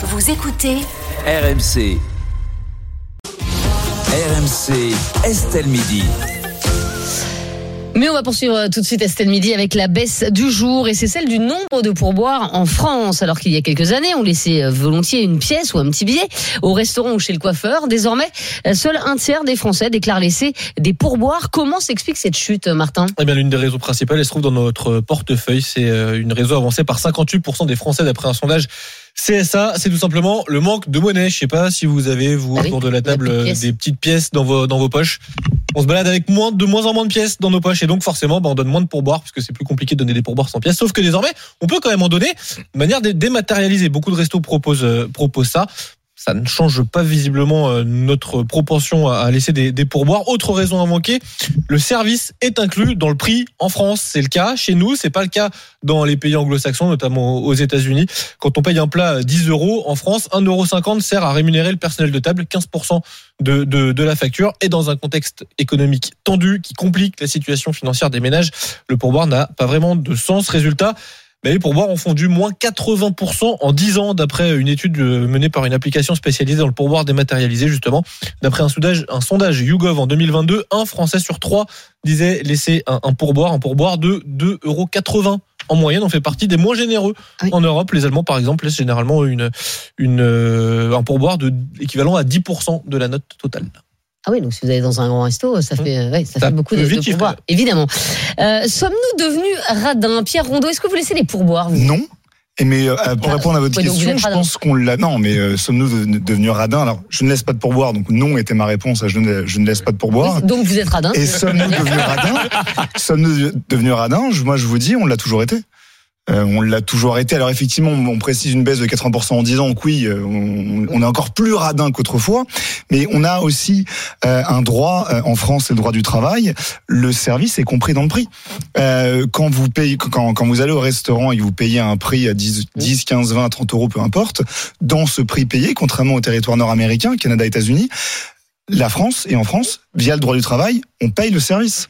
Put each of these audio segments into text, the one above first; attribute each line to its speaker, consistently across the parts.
Speaker 1: Vous écoutez
Speaker 2: RMC. RMC, Estelle Midi.
Speaker 3: Mais on va poursuivre euh, tout de suite Estelle Midi avec la baisse du jour et c'est celle du nombre de pourboires en France. Alors qu'il y a quelques années, on laissait euh, volontiers une pièce ou un petit billet au restaurant ou chez le coiffeur. Désormais, euh, seul un tiers des Français déclarent laisser des pourboires. Comment s'explique cette chute, Martin?
Speaker 4: Eh bien, l'une des raisons principales, elle se trouve dans notre portefeuille. C'est une raison avancée par 58% des Français d'après un sondage CSA, c'est tout simplement le manque de monnaie. Je sais pas si vous avez, vous,
Speaker 3: Ah oui,
Speaker 4: autour de la table, des petites pièces dans vos, dans vos poches. On se balade avec moins, de moins en moins de pièces dans nos poches et donc forcément, bah, on donne moins de pourboires parce que c'est plus compliqué de donner des pourboires sans pièces. Sauf que désormais, on peut quand même en donner de manière dé- dématérialisée. Beaucoup de restos proposent, euh, proposent ça. Ça ne change pas visiblement euh, notre propension à laisser des, pourboires. Autre raison à manquer, le service est inclus dans le prix en France. C'est le cas chez nous, c'est pas le cas dans les pays anglo-saxons, notamment aux États-Unis. Quand on paye un plat 10 euros en France, 1,50 euro sert à rémunérer le personnel de table, 15% de, de, de la facture. Et dans un contexte économique tendu qui complique la situation financière des ménages, le pourboire n'a pas vraiment de sens. Résultat, ben, les pourboires ont fondu moins 80% en 10 ans, d'après une étude euh, menée par une application spécialisée dans le pourboire dématérialisé, justement. D'après un sondage, un sondage YouGov en 2022, un Français sur trois disait laisser un, un pourboire, un pourboire de 2,80 euros en moyenne. On fait partie des moins généreux
Speaker 3: Ah oui.
Speaker 4: en Europe. Les Allemands, par exemple, laissent généralement une, une, euh, un pourboire de, équivalent à 10% de la note totale.
Speaker 3: Ah oui, donc si vous allez dans un grand resto, ça fait, euh, ouais, ça
Speaker 4: Ça
Speaker 3: fait beaucoup de, pourboires, évidemment. Euh, Sommes-nous devenus radins? Pierre Rondeau, est-ce que vous laissez les pourboires vous?
Speaker 5: Non. Et mais euh, pour
Speaker 3: Ah,
Speaker 5: répondre à votre
Speaker 3: ouais,
Speaker 5: question, je
Speaker 3: radin.
Speaker 5: pense qu'on l'a. Non, mais euh, sommes-nous de- devenus radins? Alors, je ne laisse pas de pourboire, donc non était ma réponse. à Je ne, je ne laisse pas de pourboire.
Speaker 3: Donc vous êtes radins
Speaker 5: Et sommes-nous devenus radins? Sommes-nous devenus radins? Je- Moi, je vous dis, on l'a toujours été. Euh, on l'a toujours été. Alors effectivement, on précise une baisse de 80% en 10 ans. Donc oui, euh, on, est encore plus radin qu'autrefois. Mais on a aussi euh, un droit en France, c'est le droit du travail. Le service est compris dans le prix. Quand vous payez, quand, vous allez au restaurant et que vous payez un prix à 10, 10, 15, 20, 30 euros, peu importe, dans ce prix payé, contrairement au territoire nord-américain, Canada, États-Unis, la France et en France, via le droit du travail, on paye le service.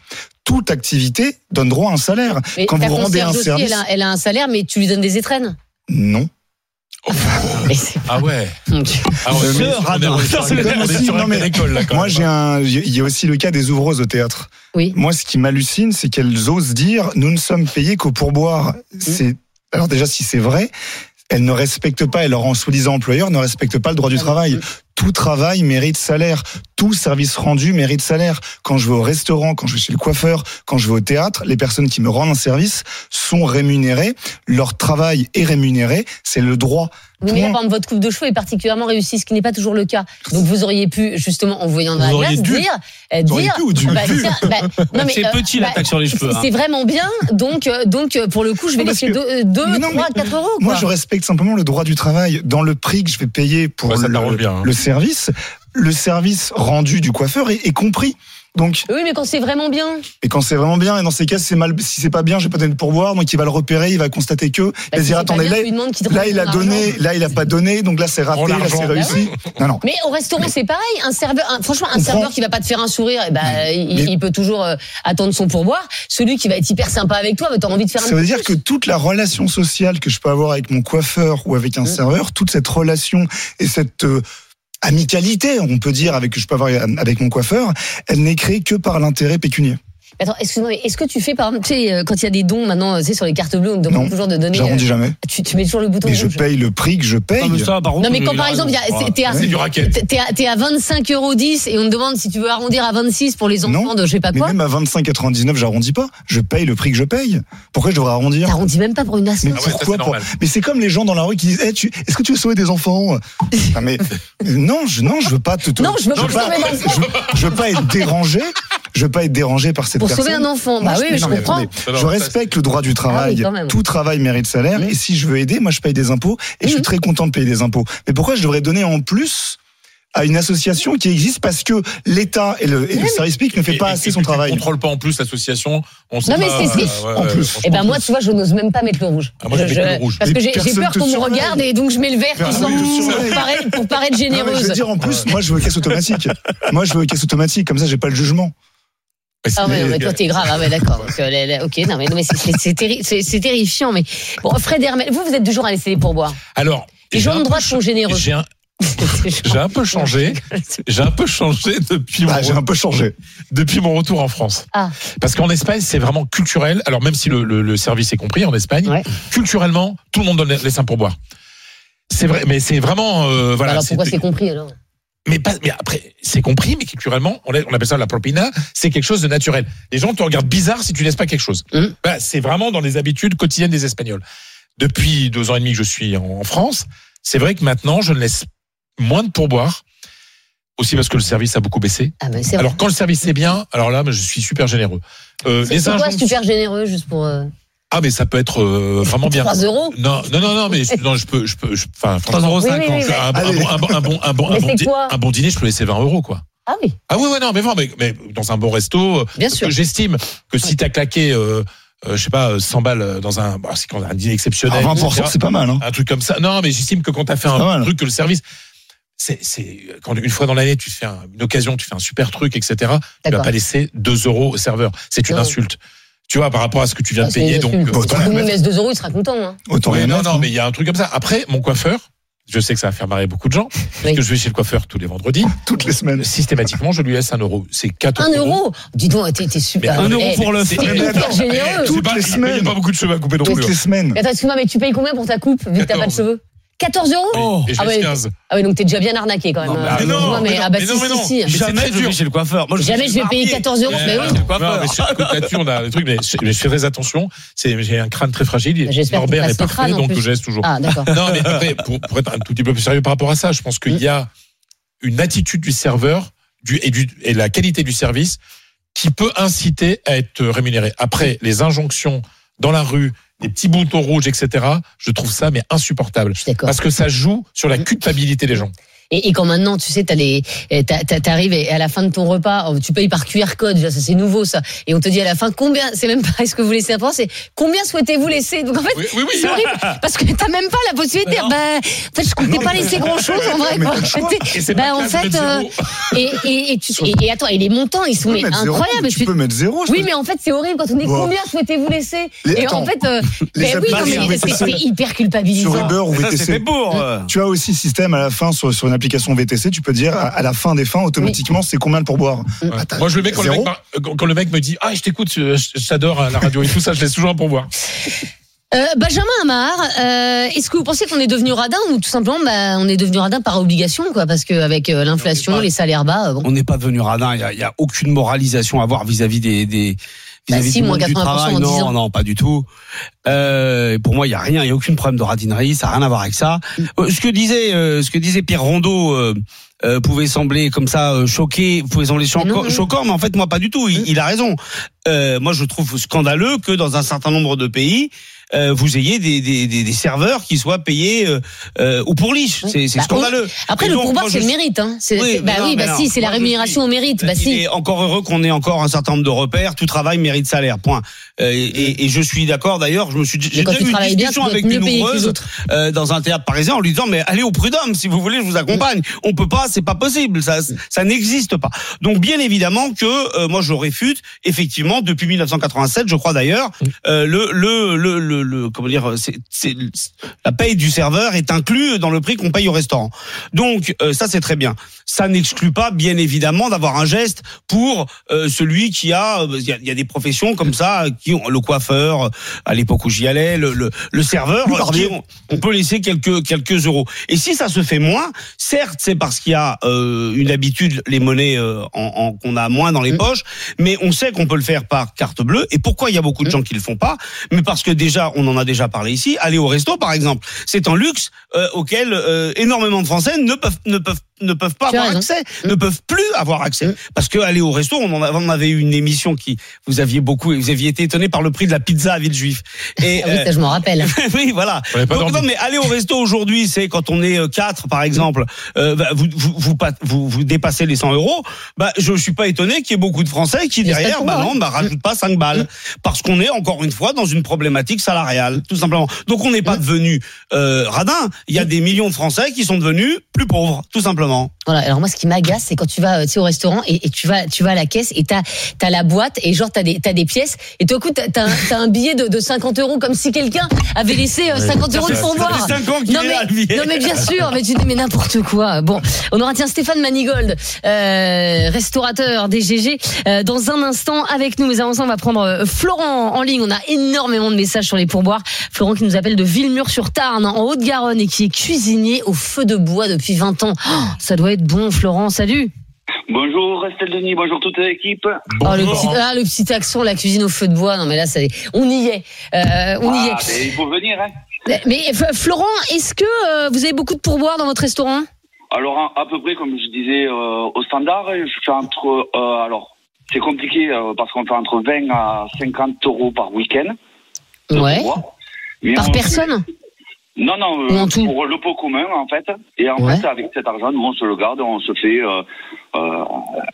Speaker 5: Toute activité donne droit à un salaire.
Speaker 3: Mais
Speaker 5: Quand vous rendez un
Speaker 3: aussi,
Speaker 5: service,
Speaker 3: elle a, elle a un salaire, mais tu lui donnes des étrennes.
Speaker 5: non.
Speaker 6: Ah ouais. Ah
Speaker 5: mais- radin. aussi- Moi, j'ai un, il y a aussi le cas des ouvreuses au théâtre.
Speaker 3: Oui.
Speaker 5: Moi, ce qui m'hallucine, c'est qu'elles osent dire, nous ne sommes payés qu'au pourboire. C'est, alors déjà, si c'est vrai, elles ne respectent pas, et leur en soi-disant employeur ne respectent pas le droit du travail. Tout travail mérite salaire. Tout service rendu mérite salaire. Quand je vais au restaurant, quand je vais chez le coiffeur, quand je vais au théâtre, les personnes qui me rendent un service sont rémunérées. Leur travail est rémunéré. C'est le droit.
Speaker 3: Oui, mais là, par exemple, votre coupe de cheveux est particulièrement réussie, ce qui n'est pas toujours le cas. Donc vous auriez pu, justement, en voyant dans
Speaker 4: Vous
Speaker 3: la glace, dire, euh,
Speaker 5: Vous auriez
Speaker 3: dire,
Speaker 5: pu ou dû
Speaker 3: bah, tiens, bah, non, mais,
Speaker 6: C'est
Speaker 3: euh,
Speaker 6: petit
Speaker 3: bah,
Speaker 6: l'attaque sur les cheveux. hein.
Speaker 3: C'est vraiment bien, donc, euh, donc euh, pour le coup, je vais
Speaker 5: Non,
Speaker 3: laisser
Speaker 5: que-
Speaker 3: 2,
Speaker 5: Mais non,
Speaker 3: 3,
Speaker 5: mais
Speaker 3: 4 euros.
Speaker 5: Moi, je respecte simplement le droit du travail. Dans le prix que je vais payer pour le,
Speaker 6: bien, hein.
Speaker 5: le service, le service rendu du coiffeur est, est compris. Donc,
Speaker 3: Oui, mais quand c'est vraiment bien,
Speaker 5: et quand c'est vraiment bien, et dans ces cas, si c'est mal, si c'est pas bien, j'ai pas donné de pourboire, donc il va le repérer, il va constater que, il
Speaker 3: bah,
Speaker 5: va
Speaker 3: si
Speaker 5: dire attendez,
Speaker 3: bien,
Speaker 5: là,
Speaker 3: te
Speaker 5: là, il a donné, là, il a pas donné, donc là, c'est raté, là, c'est réussi. Non, non.
Speaker 3: Mais au restaurant, c'est pareil. Un serveur, un- franchement, un
Speaker 5: On
Speaker 3: serveur
Speaker 5: prend-
Speaker 3: qui va pas te faire un sourire, eh ben, il,
Speaker 5: Mais-
Speaker 3: il peut toujours euh, attendre son pourboire. Celui qui va être hyper sympa avec toi, bah, t'as envie de faire un
Speaker 5: Ça veut dire que toute la relation sociale que je peux avoir avec mon coiffeur ou avec un
Speaker 3: Mm.
Speaker 5: serveur, toute cette relation et cette euh, amicalité, on peut dire, avec je peux avoir avec mon coiffeur, elle n'est créée que par l'intérêt pécunier.
Speaker 3: Attends, excuse-moi, mais est-ce que tu fais, par exemple, tu sais, euh, quand il y a des dons maintenant, tu sais, sur les cartes bleues, on te demande
Speaker 5: Non,
Speaker 3: toujours de donner.
Speaker 5: J'arrondis
Speaker 3: euh,
Speaker 5: jamais.
Speaker 3: tu, tu mets toujours le bouton
Speaker 5: Mais je paye le prix que je paye.
Speaker 6: Non, mais ça, par contre,
Speaker 3: Non, mais quand par exemple, il y a-
Speaker 6: raison.
Speaker 3: c'est- t'es à-
Speaker 6: C'est du racket.
Speaker 3: T'es- T'es à, t'es à 25,10 euros et on te demande si tu veux arrondir à 26 pour les enfants
Speaker 5: Non,
Speaker 3: de je sais pas
Speaker 5: Mais
Speaker 3: quoi.
Speaker 5: même à 25,99, j'arrondis pas. Je paye le prix que je paye. Pourquoi je devrais arrondir?
Speaker 3: T'arrondis même pas pour une asso.
Speaker 5: Mais
Speaker 6: Ah ouais,
Speaker 5: pourquoi pour-. Mais c'est comme les gens dans la rue qui disent Eh, tu... Est-ce que tu veux sauver des enfants? Ah, mais non, je non, je veux pas te.
Speaker 3: Non, veux pas.
Speaker 5: Je, je veux pas être dérangé. Je veux pas être dérangé par cette
Speaker 3: Pour
Speaker 5: personne.
Speaker 3: sauver un enfant. Bah
Speaker 5: Moi,
Speaker 3: oui, je
Speaker 5: non,
Speaker 3: comprends.
Speaker 5: je respecte le droit du travail.
Speaker 3: Ah oui, même.
Speaker 5: Tout travail mérite salaire. Et si je veux aider, moi, je paye des impôts. Et je suis
Speaker 3: Mhm.
Speaker 5: très content de payer des impôts. Mais pourquoi je devrais donner en plus à une association qui existe? Parce que l'État et le, et le service public ne fait pas
Speaker 6: Et-
Speaker 5: assez son travail.
Speaker 6: contrôles pas en plus l'association? On sait
Speaker 3: Non, mais c'est-
Speaker 6: euh,
Speaker 3: c'est-
Speaker 6: ouais,
Speaker 5: en plus.
Speaker 3: Et ben moi, tu vois, je n'ose même pas mettre le rouge.
Speaker 6: Ah, moi, je mets que le rouge.
Speaker 3: Parce que j'ai peur qu'on me regarde et donc je mets le vert pour paraître, pour paraître
Speaker 5: Non, mais je
Speaker 3: généreuse.
Speaker 5: veux dire, en plus, moi, je veux caisse automatique. moi, je veux caisse automatique. Comme ça, j'ai pas le jugement.
Speaker 3: Ah ouais, non, mais toi t'es grave, ah ouais, d'accord. Euh, ok, non mais, non, mais c'est- c'est c'est terri- c'est- c'est terrifiant. Mais bon, Fred Hermel, vous, vous êtes genre à laisser les pourboires.
Speaker 6: Alors,
Speaker 3: Les
Speaker 6: j'ai
Speaker 3: gens
Speaker 6: un
Speaker 3: de
Speaker 6: peu
Speaker 3: droite sont généreux.
Speaker 6: J'ai un, j'ai un peu changé. J'ai un peu changé depuis mon,
Speaker 5: Ah, j'ai un peu changé.
Speaker 6: depuis mon retour en France.
Speaker 3: Ah.
Speaker 6: Parce qu'en Espagne, c'est vraiment culturel. Alors même si le, le- le service est compris en Espagne,
Speaker 3: Ouais.
Speaker 6: culturellement, tout le monde donne les seins pour boire. C'est vrai, mais c'est vraiment euh, voilà.
Speaker 3: alors pourquoi
Speaker 6: c'est-
Speaker 3: c'est compris alors?
Speaker 6: Mais pas, mais après, c'est compris, mais culturellement, on, appelle ça la propina, c'est quelque chose de naturel. Les gens te regardent bizarre si tu laisses pas quelque chose.
Speaker 3: Mhm.
Speaker 6: Bah, c'est vraiment dans les habitudes quotidiennes des Espagnols. Depuis deux ans et demi que je suis en, France, c'est vrai que maintenant, je ne laisse moins de pourboire. Aussi parce que le service a beaucoup baissé.
Speaker 3: Ah ben.
Speaker 6: Alors quand le service est bien, alors là, je suis super généreux. Euh,
Speaker 3: C'est quoi
Speaker 6: injonctions-
Speaker 3: super généreux juste pour euh,
Speaker 6: Ah mais ça peut être euh, vraiment bien.
Speaker 3: 3 euros
Speaker 6: Non, non, non, non, mais je- non, je peux, je peux, enfin,
Speaker 1: 3,50
Speaker 6: franchement,
Speaker 1: euros.
Speaker 3: Oui, oui, oui, oui.
Speaker 6: un, bon- un
Speaker 5: Allez.
Speaker 6: bon, un bon, un bon, un bon, un dîner, je peux laisser 20 euros, quoi.
Speaker 3: Ah oui,
Speaker 6: Ah oui, ouais, non, mais vraiment, mais, mais dans un bon resto, euh,
Speaker 3: bien sûr.
Speaker 6: que j'estime que si t'as claqué, euh, euh, je sais pas, euh, 100 balles dans un, bah, c'est quand un dîner exceptionnel,
Speaker 5: Alors, 20%,
Speaker 6: etc.,
Speaker 5: c'est pas mal. Hein.
Speaker 6: un truc comme ça. Non, mais j'estime que quand t'as fait un
Speaker 5: mal.
Speaker 6: truc que le service, c'est, c'est quand une fois dans l'année tu fais un- une occasion, tu fais un super truc, etc. Tu vas pas laisser 2 euros au serveur. C'est une insulte. Tu vois, par rapport à ce que tu viens
Speaker 3: Ah,
Speaker 6: de payer, donc. euh,
Speaker 5: Autant mettre.
Speaker 3: laisse 2 euros, il sera content. Hein.
Speaker 5: Autant
Speaker 6: Oui, non, non,
Speaker 5: hein.
Speaker 6: mais il y a un truc comme ça. Après, mon coiffeur, je sais que ça va faire marrer beaucoup de gens,
Speaker 3: Oui.
Speaker 6: parce que je vais chez le coiffeur tous les vendredis.
Speaker 5: Toutes les semaines.
Speaker 6: Systématiquement, je lui laisse un euro. C'est 4
Speaker 3: Un
Speaker 6: euros.
Speaker 3: euro? Dis donc, t'es t'es super.
Speaker 6: Un
Speaker 1: euro
Speaker 3: Eh,
Speaker 1: pour le
Speaker 6: C'est-
Speaker 5: Mais
Speaker 3: hyper généreux.
Speaker 6: C'est
Speaker 5: Toutes
Speaker 6: pas-
Speaker 5: les
Speaker 6: il y a
Speaker 5: semaines.
Speaker 6: pas beaucoup de cheveux à couper non plus.
Speaker 5: Toutes les
Speaker 6: hein.
Speaker 5: semaines.
Speaker 3: Attends, excuse-moi, mais tu payes combien pour ta coupe vu que t'as pas de
Speaker 6: 14.
Speaker 3: cheveux? 14 euros
Speaker 1: Oh.
Speaker 6: Et je
Speaker 3: Ah
Speaker 6: laisse
Speaker 3: ouais.
Speaker 6: 15.
Speaker 3: Ah oui, donc t'es déjà bien arnaqué quand même.
Speaker 1: Non, mais
Speaker 3: hein.
Speaker 1: ah, non,
Speaker 3: mais,
Speaker 6: mais non,
Speaker 3: ah bah
Speaker 6: mais
Speaker 3: si,
Speaker 6: non, mais
Speaker 3: si,
Speaker 6: non.
Speaker 3: si.
Speaker 6: Mais c'est
Speaker 1: Jamais
Speaker 6: très
Speaker 1: je vais chez le coiffeur. Moi, je
Speaker 3: Jamais je vais payer
Speaker 1: marié.
Speaker 3: 14 euros. Mais oui.
Speaker 1: Le coiffeur.
Speaker 6: Non, mais chez Côte là-dessus, on a des trucs, mais je, mais je fais très attention. C'est, j'ai un crâne très fragile.
Speaker 3: Bah,
Speaker 6: Norbert est parfait, donc je laisse toujours.
Speaker 3: Ah, d'accord.
Speaker 6: Non, mais après, pour, pour être un tout petit peu plus sérieux par rapport à ça, je pense qu'il y a une attitude du serveur du, et, du, et la qualité du service qui peut inciter à être rémunéré. Après, les injonctions dans la rue, les petits boutons rouges, etc., je trouve ça mais insupportable. Parce que ça joue sur la culpabilité des gens.
Speaker 3: Et, et quand maintenant, tu sais, t'as les, eh, t'as- t'as- t'arrives et à la fin de ton repas, oh, tu payes par QR code, déjà, ça c'est nouveau ça. Et on te dit à la fin combien, c'est même pas est-ce que vous laissez un point, c'est combien souhaitez-vous laisser? Donc en fait,
Speaker 6: Oui, oui, oui.
Speaker 3: c'est horrible parce que t'as même pas la possibilité de dire, bah, en fait, je comptais
Speaker 5: Non,
Speaker 3: pas laisser grand chose en vrai. Quoi.
Speaker 6: Et
Speaker 3: Bah,
Speaker 6: pas
Speaker 3: en fait, euh. Et, et, et, tu, et, et attends, et les montants, ils sont
Speaker 5: Tu
Speaker 3: mais
Speaker 5: peux mettre zéro,
Speaker 3: incroyables.
Speaker 5: Tu peux mettre zéro. je
Speaker 3: Oui, mais en fait, c'est horrible quand on dit combien souhaitez-vous laisser? Et en fait, euh, oui, c'est hyper culpabilisant.
Speaker 5: Sur Uber ou VTC.
Speaker 1: euh,
Speaker 5: Tu as aussi système à la fin sur, sur une application VTC, tu peux dire à, la fin des fins automatiquement c'est combien le pourboire.
Speaker 6: Ouais.
Speaker 5: T'as-
Speaker 6: Moi, je le mets quand le, mec, quand le me dit Ah, je t'écoute, j'adore hein, la radio et tout ça, je laisse toujours un pourboire.
Speaker 3: Euh, Benjamin Amar, euh, est-ce que vous pensez qu'on est devenu radin ou tout simplement bah, on est devenu radin par obligation quoi parce qu'avec euh, l'inflation, les salaires bas, euh, bon.
Speaker 1: On n'est pas devenu radin. Il y a, il y a aucune moralisation à avoir vis-à-vis des, des
Speaker 3: Bah si, moins
Speaker 1: monde du
Speaker 3: 80%
Speaker 1: travail.
Speaker 3: en 10 ans.
Speaker 1: Non, non, pas du tout. Euh, pour moi, il y a rien, il y a aucune problème de radinerie. Ça n'a rien à voir avec ça. Euh, ce que disait, euh, ce que disait Pierre Rondeau. Euh, euh, pouvait sembler comme ça euh, choqué, pouvait sembler choquant, choquant, mais en fait moi pas du tout. Il, il a raison. Euh, moi je trouve scandaleux que dans un certain nombre de pays euh, vous ayez des, des, des, des serveurs qui soient payés euh, euh, ou pour liche. C'est c'est
Speaker 3: Bah,
Speaker 1: scandaleux.
Speaker 3: Après le pourboire c'est
Speaker 1: je
Speaker 3: le mérite hein.
Speaker 1: Oui,
Speaker 3: bah
Speaker 1: non,
Speaker 3: oui, bah
Speaker 1: non.
Speaker 3: si, c'est la rémunération au mérite. Bah si.
Speaker 1: est encore heureux qu'on ait encore un certain nombre de repères. Tout travail mérite salaire. Point. Euh, et, et- je suis d'accord. D'ailleurs, je me suis. J'ai déjà eu une
Speaker 3: bien,
Speaker 1: discussion
Speaker 3: dois
Speaker 1: avec ouvreuse
Speaker 3: autres.
Speaker 1: euh, dans un théâtre parisien en lui disant mais allez au prud'homme si vous voulez, je vous accompagne. On peut pas, c'est pas possible. Ça, ça n'existe pas. Donc bien évidemment que euh, moi je réfute. Effectivement, depuis 1987, je crois d'ailleurs, euh, le, le le le le comment dire, c'est c'est la paye du serveur est inclus dans le prix qu'on paye au restaurant. Donc euh, ça c'est très bien. Ça n'exclut pas bien évidemment d'avoir un geste pour euh, celui qui a euh, il y, a y a des professions comme ça qui ont le coiffeur à l'époque où j'y allais, le le, le serveur qui ont- on peut laisser quelques quelques euros. Et si ça se fait moins, certes c'est parce qu'il y a euh, une habitude les monnaies euh, en, en- qu'on a moins dans les
Speaker 3: Mm.
Speaker 1: poches, mais on sait qu'on peut le faire par carte bleue. Et pourquoi il y a beaucoup de gens qui le font pas? Mais parce que déjà on en a déjà parlé ici. Aller au resto par exemple, c'est un luxe euh, auquel euh, énormément de Français ne peuvent ne peuvent ne peuvent pas
Speaker 3: Tu
Speaker 1: avoir accès,
Speaker 3: Mm.
Speaker 1: ne peuvent plus avoir accès.
Speaker 3: Mm.
Speaker 1: Parce que aller au resto, on en a- on avait eu une émission qui vous aviez beaucoup, vous aviez été étonné par le prix de la pizza à Villejuif. Et
Speaker 3: Ah oui,
Speaker 1: euh,
Speaker 3: ça je m'en rappelle.
Speaker 1: oui, voilà. Donc, non, mais aller au resto aujourd'hui, c'est quand on est euh, quatre, par exemple, euh, bah, vous, vous, vous, vous, vous dépassez les 100 euros. Bah, je suis pas étonné qu'il y ait beaucoup de Français qui derrière, bah non, bah rajoute pas 5 balles, parce qu'on est encore une fois dans une problématique salariale, tout simplement. Donc on n'est pas devenu euh, radin. Il y a des millions de Français qui sont devenus plus pauvres, tout simplement. moment.
Speaker 3: Voilà. Alors moi, ce qui m'agace, c'est quand tu vas, euh, tu sais, au restaurant et, et tu vas, tu vas à la caisse et t'as, t'as la boîte et genre t'as des, t'as des pièces et tout à coup t'as, un, t'as un billet de, de 50 euros comme si quelqu'un avait laissé euh, 50 euros de pourboire. Non mais, non mais bien sûr, mais tu dis mais n'importe quoi. Bon, on aura tiens Stéphane Manigold, euh, restaurateur DGG, euh, dans un instant avec nous. Mais avant ça, on va prendre euh, Florent en ligne. On a énormément de messages sur les pourboires. Florent qui nous appelle de Villemur-sur-Tarn, en Haute-Garonne, et qui est cuisinier au feu de bois depuis 20 ans. Oh, ça doit être bon, Florent. Salut.
Speaker 7: Bonjour Estelle Denis, bonjour toute l'équipe.
Speaker 3: Oh, le, petit, ah, le petit accent, la cuisine au feu de bois. Non mais là, ça, on y est. Euh, on y
Speaker 7: Ah,
Speaker 3: est.
Speaker 7: mais il faut venir. Hein.
Speaker 3: Mais Florent, est-ce que euh, vous avez beaucoup de pourboires dans votre restaurant?
Speaker 7: Alors à, à peu près comme je disais euh, au standard, je fais entre euh, alors c'est compliqué euh, parce qu'on fait entre 20 à 50 euros par week-end.
Speaker 3: Ouais.
Speaker 7: pourboire.
Speaker 3: Par
Speaker 7: on-
Speaker 3: personne?
Speaker 7: Non non euh, pour le pot commun en fait. Et en
Speaker 3: Ouais.
Speaker 7: fait avec cet argent nous on se le garde, on se fait euh, euh,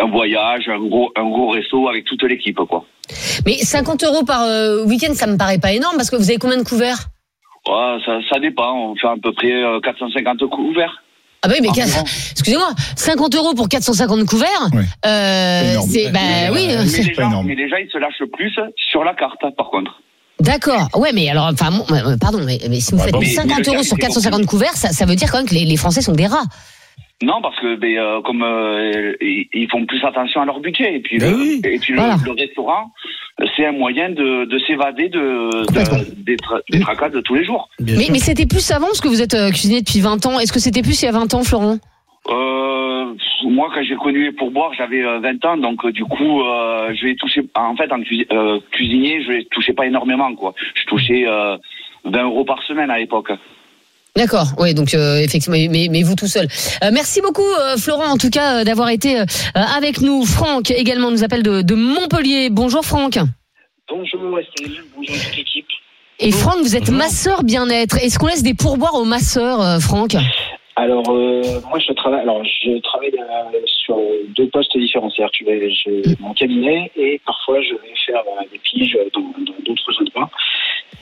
Speaker 7: un voyage, un gros un gros resto avec toute l'équipe quoi.
Speaker 3: Mais 50 euros par euh, week-end, ça me paraît pas énorme parce que vous avez combien de couverts?
Speaker 7: Ouais, ça, ça dépend, on fait à peu près euh, 450 couverts.
Speaker 3: Ah bah oui, mais
Speaker 7: Ah,
Speaker 3: excusez-moi, 50 euros pour 450 couverts,
Speaker 5: Ouais.
Speaker 3: euh,
Speaker 5: C'est
Speaker 3: bah oui,
Speaker 7: Mais
Speaker 3: c'est-
Speaker 7: les,
Speaker 5: pas
Speaker 7: gens,
Speaker 5: énorme.
Speaker 7: mais les gens, ils se lâchent plus sur la carte, par contre.
Speaker 3: D'accord. Ouais, mais alors, enfin, bon, euh, pardon, mais, mais si vous
Speaker 5: Ouais,
Speaker 3: faites
Speaker 5: bon,
Speaker 7: mais-
Speaker 3: 50
Speaker 7: mais le
Speaker 3: euros sur
Speaker 7: est
Speaker 3: 450 couverts, ça, ça veut dire quand même que les, les Français sont des rats.
Speaker 7: Non, parce que ben, euh, comme euh, ils ils font plus attention à leur budget. Et puis,
Speaker 1: Ben
Speaker 7: le,
Speaker 1: oui.
Speaker 7: et puis le-
Speaker 3: Voilà.
Speaker 7: le, restaurant, c'est un moyen de, de s'évader de, des, tra- des tracas de tous les jours.
Speaker 1: Bien
Speaker 3: Mais, c'était plus avant parce que vous êtes euh, cuisinier depuis 20 ans. Est-ce que c'était plus il y a 20 ans, Florent?
Speaker 7: Euh, moi, quand j'ai connu les pourboires, j'avais euh, 20 ans, donc euh, du coup, euh, je vais toucher. En fait, en cuisi- euh, cuisinier, je ne touchais pas énormément, quoi. Je touchais euh, 20 euros par semaine à l'époque.
Speaker 3: D'accord, oui, donc euh, effectivement, mais, mais vous tout seul. Euh, merci beaucoup, euh, Florent, en tout cas, euh, d'avoir été euh, avec nous. Franck également nous appelle de, de Montpellier. Bonjour, Franck.
Speaker 8: Bonjour Estelle, bonjour toute l'équipe.
Speaker 3: Et Franck, vous êtes masseur bien-être. Est-ce qu'on laisse des pourboires aux masseurs, euh, Franck?
Speaker 8: Alors euh, moi je travaille alors je travaille euh, sur deux postes différents, c'est-à-dire j'ai mon cabinet et parfois je vais faire euh, des piges dans d'autres.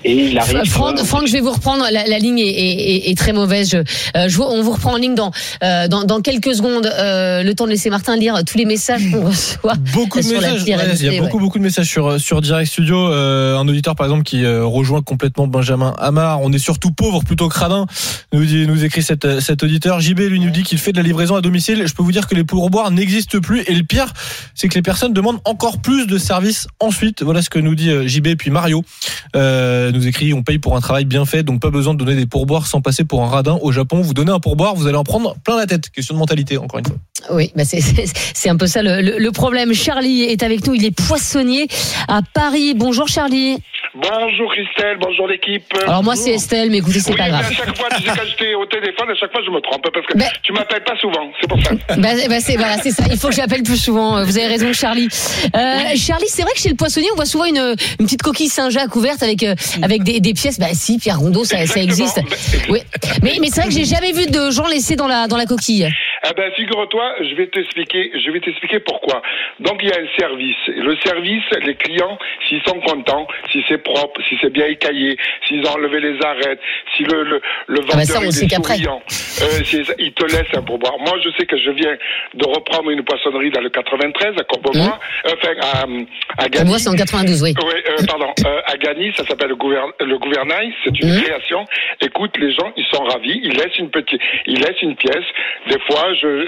Speaker 8: Et il arrive.
Speaker 3: Franck,
Speaker 8: euh,
Speaker 3: Franck, je vais vous reprendre. La, la ligne est, est- est- est très mauvaise. Je, euh, je vous- on vous reprend en ligne dans, euh, dans, dans quelques secondes. Euh, le temps de laisser Martin lire tous les messages qu'on reçoit.
Speaker 4: Beaucoup de messages. ouais, il y a beaucoup, beaucoup de messages sur, sur Direct Studio. Euh, un auditeur, par exemple, qui euh, rejoint complètement Benjamin Hamar. On est surtout pauvre plutôt que radin, nous, dit, nous écrit cet, cet auditeur. JB lui nous dit qu'il fait de la livraison à domicile. Je peux vous dire que les pourboires n'existent plus. Et le pire, c'est que les personnes demandent encore plus de services ensuite. Voilà ce que nous dit JB. Puis Mario euh, nous écrit on paye pour un travail bien fait, donc pas besoin de donner des pourboires sans passer pour un radin. Au Japon, vous donnez un pourboire, vous allez en prendre plein la tête. Question de mentalité, encore une fois.
Speaker 3: Oui, bah c'est- un peu ça le problème. Charlie est avec nous. Il est poissonnier à Paris. Bonjour, Charlie.
Speaker 9: Bonjour Christelle, bonjour l'équipe.
Speaker 3: Alors moi, c'est Estelle, mais écoutez, c'est
Speaker 9: oui,
Speaker 3: pas grave.
Speaker 9: à chaque fois, tu sais, quand j'étais au téléphone, à chaque fois, je me trompe parce que
Speaker 3: Ben-
Speaker 9: tu m'appelles pas souvent, c'est pour ça.
Speaker 3: Bah, bah, c'est voilà, ça. Il faut que j'appelle plus souvent. Vous avez raison, Charlie. Euh, Charlie, c'est vrai que chez le poissonnier, on voit souvent une, une petite coquille Saint-Jacques couverte avec euh, avec des, des pièces. Bah si, Pierre Rondeau, ça, ça existe. Oui, mais mais c'est vrai que j'ai jamais vu de gens laissés dans la dans la coquille.
Speaker 9: Eh ben, figure-toi, je vais t'expliquer, je vais t'expliquer pourquoi. Donc, il y a un service. Le service, les clients, s'ils sont contents, si c'est propre, si c'est bien écaillé, s'ils ont enlevé les arêtes, si le, le, le
Speaker 3: Ah bah ça,
Speaker 9: vendeur
Speaker 3: on
Speaker 9: est souriant, euh, ils te laissent un pourboire. Moi, je sais que je viens de reprendre une poissonnerie dans le 93 à Courbevoie, enfin, à, à Gagny.
Speaker 3: moi, c'est en 92, oui.
Speaker 9: Oui, euh, pardon. Euh, à Gagny, ça s'appelle le, gouvern le gouvernail. C'est une
Speaker 3: Mhm.
Speaker 9: création. Écoute, les gens, ils sont ravis. Ils laissent une petite, ils laissent une pièce. Des fois,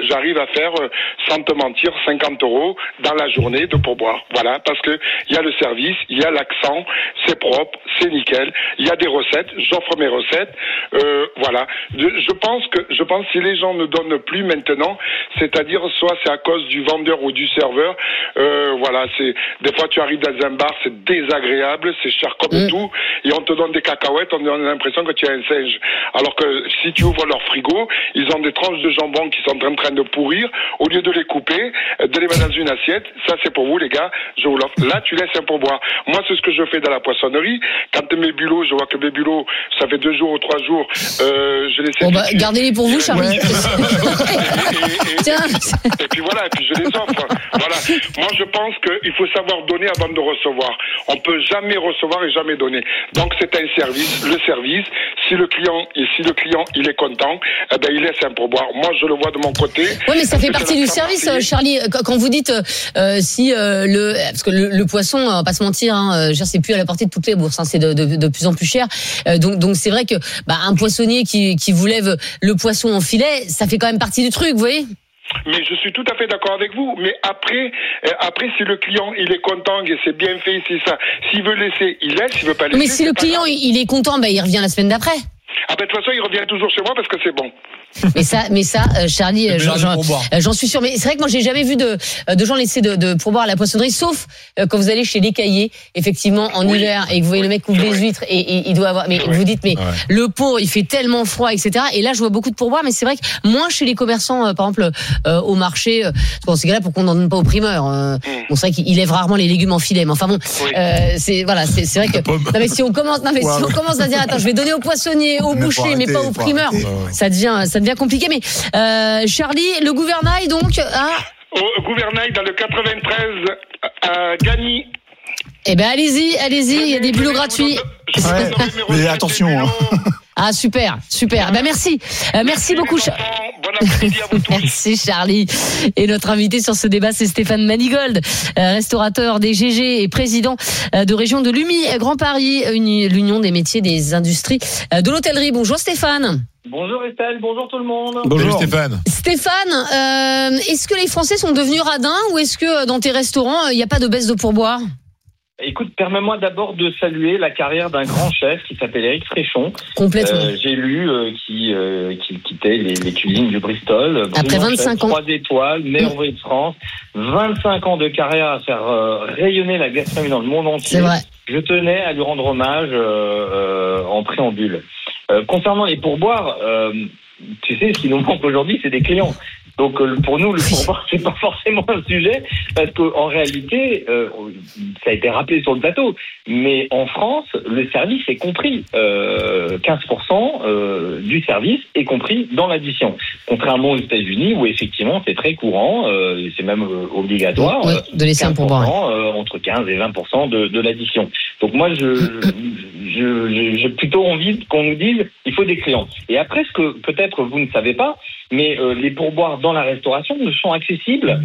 Speaker 9: j'arrive à faire, euh, sans te mentir, 50 euros dans la journée de pourboire. Voilà, parce que il y a le service, il y a l'accent, c'est propre, c'est nickel. Il y a des recettes. J'offre mes recettes. Euh, voilà. Je, je pense que, je pense si les gens ne donnent plus maintenant, c'est-à-dire soit c'est à cause du vendeur ou du serveur. Euh, voilà, c'est des fois tu arrives dans un bar, c'est désagréable, c'est cher comme
Speaker 3: Mm.
Speaker 9: tout, et on te donne des cacahuètes, on a l'impression que tu es un singe. Alors que si tu ouvres leur frigo, ils ont des tranches de jambon qui sont en train de pourrir. Au lieu de les couper, de les mettre dans une assiette, ça c'est pour vous les gars, je vous l'offre. Là, tu laisses un pourboire. Moi, c'est ce que je fais dans la poissonnerie. Quand mes bulots, je vois que mes bulots, ça fait deux jours ou trois jours, euh, je les sais
Speaker 3: Bon bah, gardez-les pour vous, Charlie.
Speaker 9: Et- et- et-
Speaker 3: Tiens.
Speaker 9: et puis voilà, et puis je les offre. Voilà. Moi, je pense qu'il faut savoir donner avant de recevoir. On peut jamais recevoir et jamais donner. Donc, c'est un service. Le service, si le client, et si le client, il est content, eh ben, il laisse un pourboire. Moi, je le vois de mon côté.
Speaker 3: Oui, mais ça fait partie du service, Charlie. Quand vous dites euh, si euh, le parce que le, le poisson, on va pas se mentir, hein, c'est plus à la portée de toutes les bourses, hein, c'est de, de, de plus en plus cher. Euh, donc donc c'est vrai que bah, un poissonnier qui qui vous lève le poisson en filet, ça fait quand même partie du truc, vous voyez?
Speaker 9: Mais je suis tout à fait d'accord avec vous. Mais après, euh, après, si le client, il est content, et c'est bien fait, c'est ça. S'il veut laisser, il laisse. S'il veut pas laisser.
Speaker 3: Mais si le client il est content, bah, il revient la semaine d'après.
Speaker 9: Ah ben, de toute façon, il revient toujours chez moi parce que c'est bon.
Speaker 3: Mais ça, mais ça, euh, Charlie, euh, j'en- j'en euh, j'en suis sûr. Mais c'est vrai que moi, j'ai jamais vu de, de gens laisser de, de pourboire à la poissonnerie, sauf euh, quand vous allez chez les cahiers, effectivement, en
Speaker 9: Oui.
Speaker 3: hiver, et que vous voyez le mec ouvre
Speaker 9: C'est
Speaker 3: les huîtres, et, et il doit avoir. Mais
Speaker 9: C'est vrai.
Speaker 3: vous dites, mais
Speaker 6: Ouais.
Speaker 3: le pot, il fait tellement froid, etc. Et là, je vois beaucoup de pourboires, mais c'est vrai que moins chez les commerçants, euh, par exemple, euh, au marché. Euh, bon, ces gars-là, pour qu'on n'en donne pas aux primeurs. Euh, Bon, c'est vrai qu'ils lèvent rarement les légumes en filet, mais enfin bon,
Speaker 9: Oui.
Speaker 3: euh, c'est voilà, c'est c'est vrai que. Non mais si on commence, non mais si on commence à dire, attends, je vais donner au poissonnier, au boucher, mais pas au primeur ça devient ça devient compliqué mais euh, Charlie le gouvernail donc
Speaker 9: Au gouvernail, dans le 93, à Gagny.
Speaker 3: eh ben allez-y allez-y il y a des bulots gratuits
Speaker 5: Ouais. Mais attention, hein.
Speaker 3: ah super super ben merci Euh, merci beaucoup
Speaker 9: enfants. Bon après-midi à vous tous.
Speaker 3: Merci Charlie. Et notre invité sur ce débat, c'est Stéphane Manigold, euh, restaurateur des GG et président euh, de région de l'UMI Grand Paris, uni- l'Union des métiers des industries euh, de l'hôtellerie. Bonjour Stéphane.
Speaker 10: Bonjour Estelle, bonjour tout le monde.
Speaker 6: Salut Stéphane.
Speaker 3: Stéphane, euh, est-ce que les Français sont devenus radins ou est-ce que euh, dans tes restaurants, euh, il n'y a pas de baisse de pourboire?
Speaker 10: Écoute, permets-moi d'abord de saluer la carrière d'un grand chef qui s'appelle Eric Fréchon.
Speaker 3: Complètement.
Speaker 10: Euh, J'ai lu euh, qui, euh, qui quittait les, les cuisines du Bristol.
Speaker 3: Après
Speaker 10: Brillant
Speaker 3: 25
Speaker 10: chef,
Speaker 3: ans.
Speaker 10: Trois étoiles, meilleur ouvrier de France. 25 ans de carrière à faire euh, rayonner la gastronomie dans le monde entier.
Speaker 3: C'est vrai.
Speaker 10: Je tenais à lui rendre hommage euh, euh, en préambule. Euh, concernant les pourboires, euh, tu sais, ce qui nous manque aujourd'hui, c'est des clients. Donc pour nous, le pourboire, c'est pas forcément un sujet, parce qu'en réalité, euh, ça a été rappelé sur le plateau, mais en France, le service est compris. Euh, 15% euh, du service est compris dans l'addition. Contrairement aux États-Unis, où effectivement c'est très courant, euh, c'est même euh, obligatoire. Euh,
Speaker 3: de laisser un pourboire.
Speaker 10: 15%, euh, entre 15 et 20 de, de l'addition. Donc moi, je, j'ai plutôt envie qu'on nous dise, il faut des clients. Et après, ce que peut-être vous ne savez pas, mais euh, les pourboires dans la restauration ne sont accessibles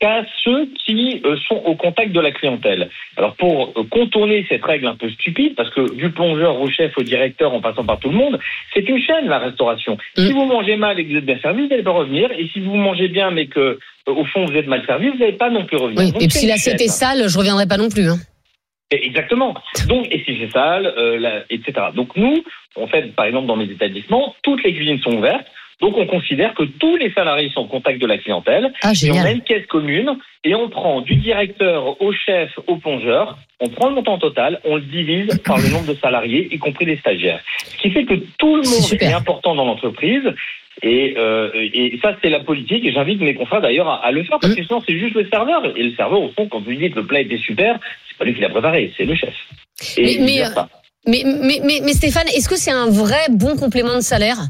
Speaker 10: qu'à ceux qui euh, sont au contact de la clientèle. Alors pour euh, contourner cette règle un peu stupide, parce que du plongeur au chef au directeur en passant par tout le monde, c'est une chaîne la restauration.
Speaker 3: Mm.
Speaker 10: Si vous mangez mal et que vous êtes bien servi, vous n'allez pas revenir. Et si vous mangez bien mais que euh, au fond vous êtes mal servi, vous n'allez pas non plus revenir.
Speaker 3: Oui.
Speaker 10: Donc,
Speaker 3: Et puis si l'assiette est sale, je reviendrai pas non plus. Hein.
Speaker 10: Exactement. Donc, et si c'est sale, euh, etc. Donc nous, en fait, par exemple, dans mes établissements, toutes les cuisines sont ouvertes. Donc on considère que tous les salariés sont au contact de la clientèle.
Speaker 3: Ah
Speaker 10: Et on a une caisse commune et on prend du directeur au chef au plongeur, on prend le montant total, on le divise par le nombre de salariés, y compris les stagiaires. Ce qui fait que tout le monde est important dans l'entreprise. Et, euh, et ça, c'est la politique. Et j'invite mes confrères d'ailleurs à, à le faire parce que sinon, c'est juste le serveur. Et le serveur, au fond, quand vous lui dites que le plat était super, c'est pas lui qui l'a préparé, c'est le chef. Et
Speaker 3: Mais- mais, euh. Mais, mais, mais, mais Stéphane, est-ce que c'est un vrai bon complément de salaire? euh,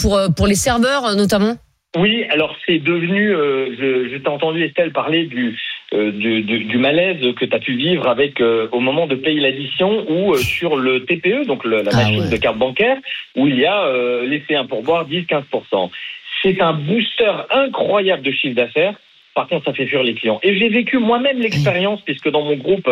Speaker 3: pour, euh, pour les serveurs euh, notamment
Speaker 10: Oui, alors c'est devenu. euh, je je t'ai entendu Estelle parler du euh, du, du, du malaise que tu as pu vivre avec euh, au moment de payer l'addition ou euh, sur le TPE, donc le- la
Speaker 3: Ah
Speaker 10: machine
Speaker 3: ouais.
Speaker 10: de carte bancaire, où il y a euh, laissé un pourboire 10-15%. C'est un booster incroyable de chiffre d'affaires. Par contre, ça fait fuir les clients. Et j'ai vécu moi-même l'expérience, puisque dans mon groupe,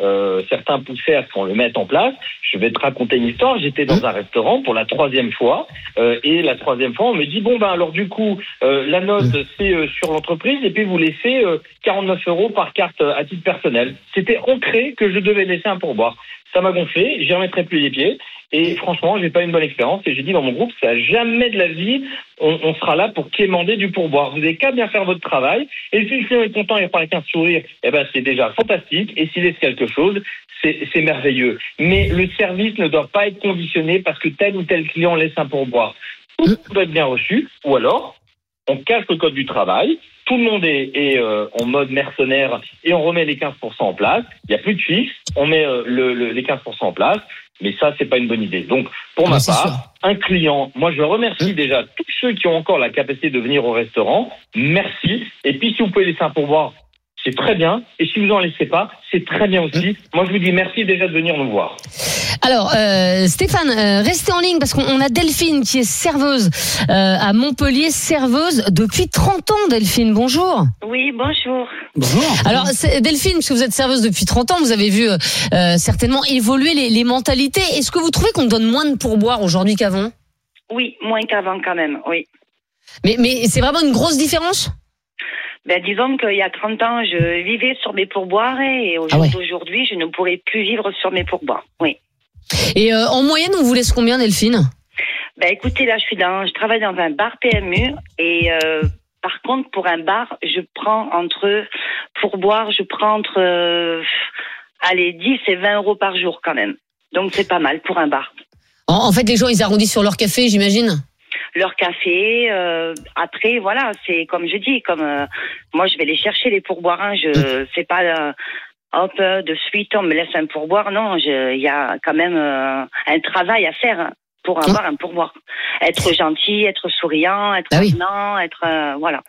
Speaker 10: euh, certains poussaient à ce qu'on le mette en place. Je vais te raconter une histoire. J'étais dans un restaurant pour la troisième fois, euh, et la troisième fois, on me dit bon ben alors du coup, euh, la note c'est sur l'entreprise, et puis vous laissez euh, 49 euros par carte à titre personnel. C'était ancré que je devais laisser un pourboire. Ça m'a gonflé, j'y remettrai plus les pieds. Et franchement, j'ai pas une bonne expérience. Et j'ai dit dans mon groupe, ça jamais de la vie, on, on sera là pour quémander du pourboire. Vous n'avez qu'à bien faire votre travail. Et si le client est content et repart avec un sourire, eh ben c'est déjà fantastique. Et s'il laisse quelque chose, c'est merveilleux. Mais le service ne doit pas être conditionné parce que tel ou tel client laisse un pourboire. Tout doit être bien reçu. Ou alors, on casse le code du travail. Tout le monde est, est, euh, en mode mercenaire et on remet les 15% en place. Il n'y a plus de fixe. On met euh, le- le- les 15% en place. Mais ça, c'est pas une bonne idée. Donc, pour
Speaker 3: Ah,
Speaker 10: ma
Speaker 3: c'est
Speaker 10: part,
Speaker 3: sûr.
Speaker 10: un client, moi, je remercie
Speaker 3: Hein
Speaker 10: déjà tous ceux qui ont encore la capacité de venir au restaurant. Merci. Et puis, si vous pouvez laisser un pourboire, c'est très bien. Et si vous en laissez pas, c'est très bien aussi. Moi, je vous dis merci déjà de venir nous voir.
Speaker 3: Alors, euh, Stéphane, euh, restez en ligne parce qu'on a Delphine qui est serveuse euh, à Montpellier, serveuse depuis 30 ans, Delphine. Bonjour.
Speaker 11: Oui, bonjour.
Speaker 1: Bonjour.
Speaker 3: Alors, Delphine, parce que vous êtes serveuse depuis 30 ans, vous avez vu certainement évoluer les, les mentalités. Est-ce que vous trouvez qu'on donne moins de pourboire aujourd'hui qu'avant?
Speaker 11: Oui, moins qu'avant quand même, oui.
Speaker 3: Mais, mais c'est vraiment une grosse différence?
Speaker 11: Ben, disons qu'il y a 30 ans, je vivais sur mes pourboires et au
Speaker 3: Ah
Speaker 11: jour
Speaker 3: ouais.
Speaker 11: d'aujourd'hui, je ne pourrais plus vivre sur mes pourboires. Oui.
Speaker 3: Et euh, en moyenne, on vous laisse combien, Delphine?
Speaker 11: Ben, écoutez, là, je suis dans, je travaille dans un bar PMU et euh, par contre, pour un bar, je prends entre, pour boire, je prends entre, euh, allez, 10 et 20 euros par jour quand même. Donc, c'est pas mal pour un bar.
Speaker 3: en, en fait, les gens, ils arrondissent sur leur café, j'imagine?
Speaker 11: Leur café. euh, après, voilà, c'est comme je dis, comme euh, moi, je vais les chercher les pourboires. Hein, je c'est pas euh, hop euh, de suite on me laisse un pourboire. Non, je- il y a quand même euh, un travail à faire hein, pour avoir un pourboire. Être gentil, être souriant, être
Speaker 3: Ah oui.
Speaker 11: avenant, être euh, voilà.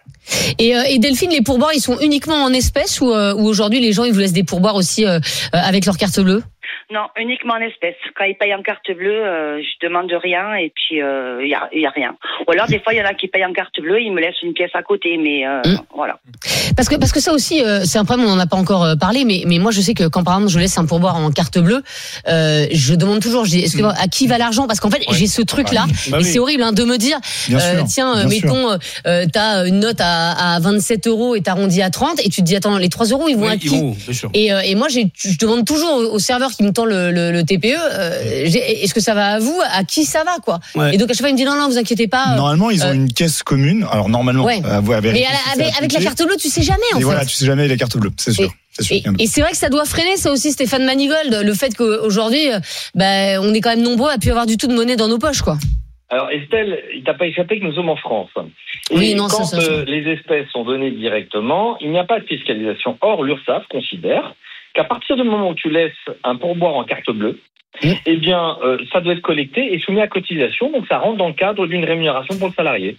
Speaker 3: Et, euh, et Delphine, les pourboires, ils sont uniquement en espèces ou, euh, ou aujourd'hui, les gens, ils vous laissent des pourboires aussi avec leur carte bleue?
Speaker 11: Non, uniquement en espèces. Quand ils payent en carte bleue, euh, je demande rien et puis euh, il y, a, il y a rien. Ou alors des fois il y en a qui payent en carte bleue, ils me laissent une pièce à côté, mais euh,
Speaker 3: Mm.
Speaker 11: voilà.
Speaker 3: Parce que parce que ça aussi, euh, c'est un problème, on n'en a pas encore euh, parlé, mais mais moi je sais que quand par exemple je laisse un pourboire en carte bleue, euh, je demande toujours, je dis, est-ce que à qui va l'argent? Parce qu'en fait j'ai ce truc là,
Speaker 1: Bah
Speaker 3: et
Speaker 1: oui.
Speaker 3: c'est horrible hein, de me dire, euh, tiens, euh, mettons, euh, t'as une note à, à 27 euros et t'arrondis à 30, et tu te dis attends, les 3 euros ils vont
Speaker 1: Oui,
Speaker 3: à qui?
Speaker 1: vont,
Speaker 3: et, euh, et moi, j'ai- je demande toujours au serveur qui me le, le, le TPE, euh, j'ai- est-ce que ça va à vous? À qui ça va quoi?
Speaker 1: Ouais.
Speaker 3: Et donc à chaque fois, il me dit non, non, vous inquiétez pas. euh,
Speaker 5: Normalement, ils ont
Speaker 3: euh,
Speaker 5: une caisse commune. Alors normalement,
Speaker 3: Ouais.
Speaker 5: à
Speaker 3: mais
Speaker 5: vérifier
Speaker 3: à la-
Speaker 5: si c'est
Speaker 3: avec, avec la carte bleue, tu sais jamais en
Speaker 5: Et
Speaker 3: fait.
Speaker 5: voilà, tu sais jamais les cartes bleues, c'est sûr.
Speaker 3: Et, et c'est vrai que ça doit freiner ça aussi, Stéphane Manigold, le fait qu'aujourd'hui, euh, bah, on est quand même nombreux à plus avoir du tout de monnaie dans nos poches, quoi.
Speaker 10: Alors Estelle, il t'a pas échappé que nous sommes en France. Et
Speaker 3: Oui, non, ça,
Speaker 10: quand
Speaker 3: ça, ça.
Speaker 10: euh, les espèces sont données directement, il n'y a pas de fiscalisation. Or, l'URSSAF considère qu'à partir du moment où tu laisses un pourboire en carte bleue,
Speaker 3: Mmh.
Speaker 10: eh bien, euh, ça doit être collecté et soumis à cotisation, donc ça rentre dans le cadre d'une rémunération pour le salarié.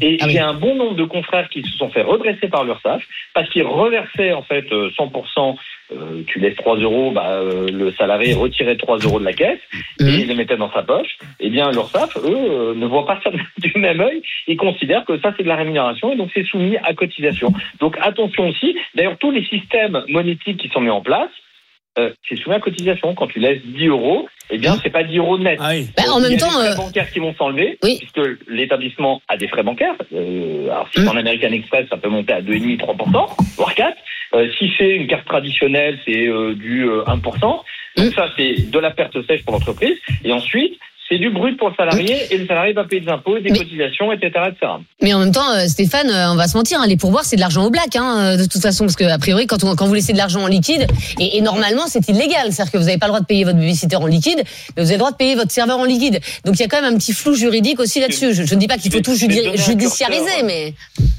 Speaker 10: Et
Speaker 3: Ah oui.
Speaker 10: j'ai un bon nombre de confrères qui se sont fait redresser par l'URSSAF parce qu'ils reversaient en fait euh, 100%. Euh, tu laisses 3 euros, bah, euh, le salarié retirait 3 euros de la caisse et
Speaker 3: Mhm.
Speaker 10: il les mettait dans sa poche. Eh bien, l'URSSAF, eux, euh, ne voient pas ça du même œil. Ils considèrent que ça, c'est de la rémunération et donc c'est soumis à cotisation. Donc attention aussi. D'ailleurs, tous les systèmes monétiques qui sont mis en place, euh, c'est soumis à cotisation. Quand tu laisses 10 euros, eh bien, c'est pas 10 euros net.
Speaker 1: Ah oui.
Speaker 3: Bah, en
Speaker 10: Il y
Speaker 3: même
Speaker 10: a
Speaker 3: temps,
Speaker 10: des
Speaker 3: euh,
Speaker 10: frais bancaires qui vont s'enlever,
Speaker 3: Oui.
Speaker 10: puisque l'établissement a des frais bancaires. Euh, alors, si c'est
Speaker 3: Mm.
Speaker 10: en American Express, ça peut monter à 2,5-3%, voire 4. Euh, si c'est une carte traditionnelle, c'est euh, du euh, 1%. Donc
Speaker 3: Mm.
Speaker 10: ça, c'est de la perte sèche pour l'entreprise. Et ensuite, c'est du brut pour le salarié, et le salarié va payer des impôts, des
Speaker 3: Mais-
Speaker 10: cotisations, etc., etc.
Speaker 3: Mais en même temps, euh, Stéphane, euh, on va se mentir, hein, les pourboires, c'est de l'argent au black, hein, euh, de toute façon, parce que a priori, quand, on, quand vous laissez de l'argent en liquide, et, et normalement, c'est illégal, c'est-à-dire que vous n'avez pas le droit de payer votre babysitter en liquide, mais vous avez le droit de payer votre serveur en liquide. Donc il y a quand même un petit flou juridique aussi là-dessus. Je, je ne dis pas qu'il faut tout judi- judiciariser,
Speaker 10: curseur.
Speaker 3: mais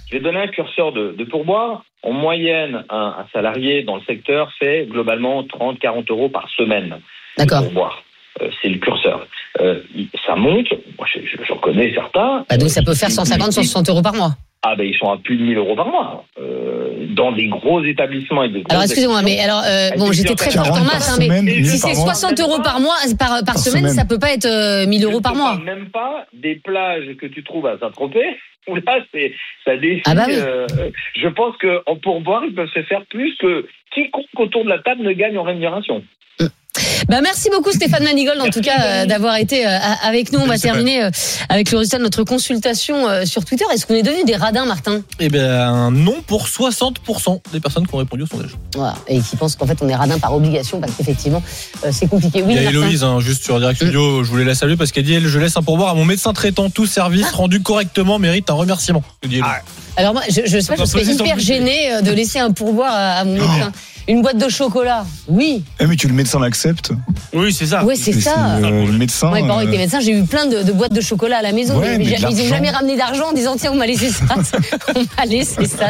Speaker 10: Je vais donner un curseur de, de pourboire. En moyenne, un, un salarié dans le secteur fait globalement 30-40 euros par semaine.
Speaker 3: d'accord.
Speaker 10: pour boire. Euh, c'est le curseur. Euh, ça monte. Moi, je- je- j'en connais certains.
Speaker 3: Bah, donc ça
Speaker 10: Euh,
Speaker 3: peut faire
Speaker 10: ils-
Speaker 3: 150,
Speaker 10: ils-
Speaker 3: 160 euros par mois.
Speaker 10: Ah ben ils sont à plus de 1000 euros par mois euh, dans des gros établissements et des
Speaker 3: Alors excusez-moi, mais alors euh, bon, j'étais très forte en
Speaker 5: 40
Speaker 3: maths, hein, mais
Speaker 10: si
Speaker 5: 1000
Speaker 3: si
Speaker 5: par
Speaker 3: c'est
Speaker 5: mois.
Speaker 3: 60 euros par mois, par, par,
Speaker 5: Par
Speaker 3: semaine,
Speaker 5: semaine.
Speaker 3: ça peut pas être euh, 1000 euros par mois.
Speaker 10: même pas des plages que tu trouves à Saint-Tropez où là c'est ça défie.
Speaker 3: Ah bah oui.
Speaker 10: euh, je pense que en pourboire ils peuvent se faire plus que quiconque autour de la table ne gagne en rémunération.
Speaker 3: Bah merci beaucoup Stéphane Manigold en tout cas euh, d'avoir été euh, avec nous. On va terminer euh, avec le résultat de notre consultation sur Twitter. Est-ce qu'on est devenu des radins, Martin?
Speaker 4: Eh bien, non pour 60% des personnes qui ont répondu au sondage.
Speaker 3: Voilà. Et qui pensent qu'en fait on est radin par obligation parce qu'effectivement c'est compliqué. Oui,
Speaker 4: Il y a. Héloïse, hein, juste sur Direct Studio, je voulais la saluer parce qu'elle dit elle, Je laisse un pourboire à mon médecin traitant. Tout service rendu correctement mérite un remerciement. Héloïse.
Speaker 3: Alors moi, je, je sais pas, je serais hyper gênée de laisser un pourboire à, à mon médecin. Une boîte de chocolat, oui,
Speaker 5: Eh, mais tu le médecin l'accepte.
Speaker 1: Oui, c'est ça.
Speaker 3: ouais c'est ça.
Speaker 5: euh, le médecin.
Speaker 3: Moi, mes parents étaient médecins, j'ai eu plein de, de boîtes de chocolat à la maison,
Speaker 5: Ouais,
Speaker 3: mais,
Speaker 5: mais de
Speaker 3: ils ont
Speaker 5: l'argent.
Speaker 3: jamais ramené d'argent en disant tiens on m'a laissé ça, on m'a laissé ça.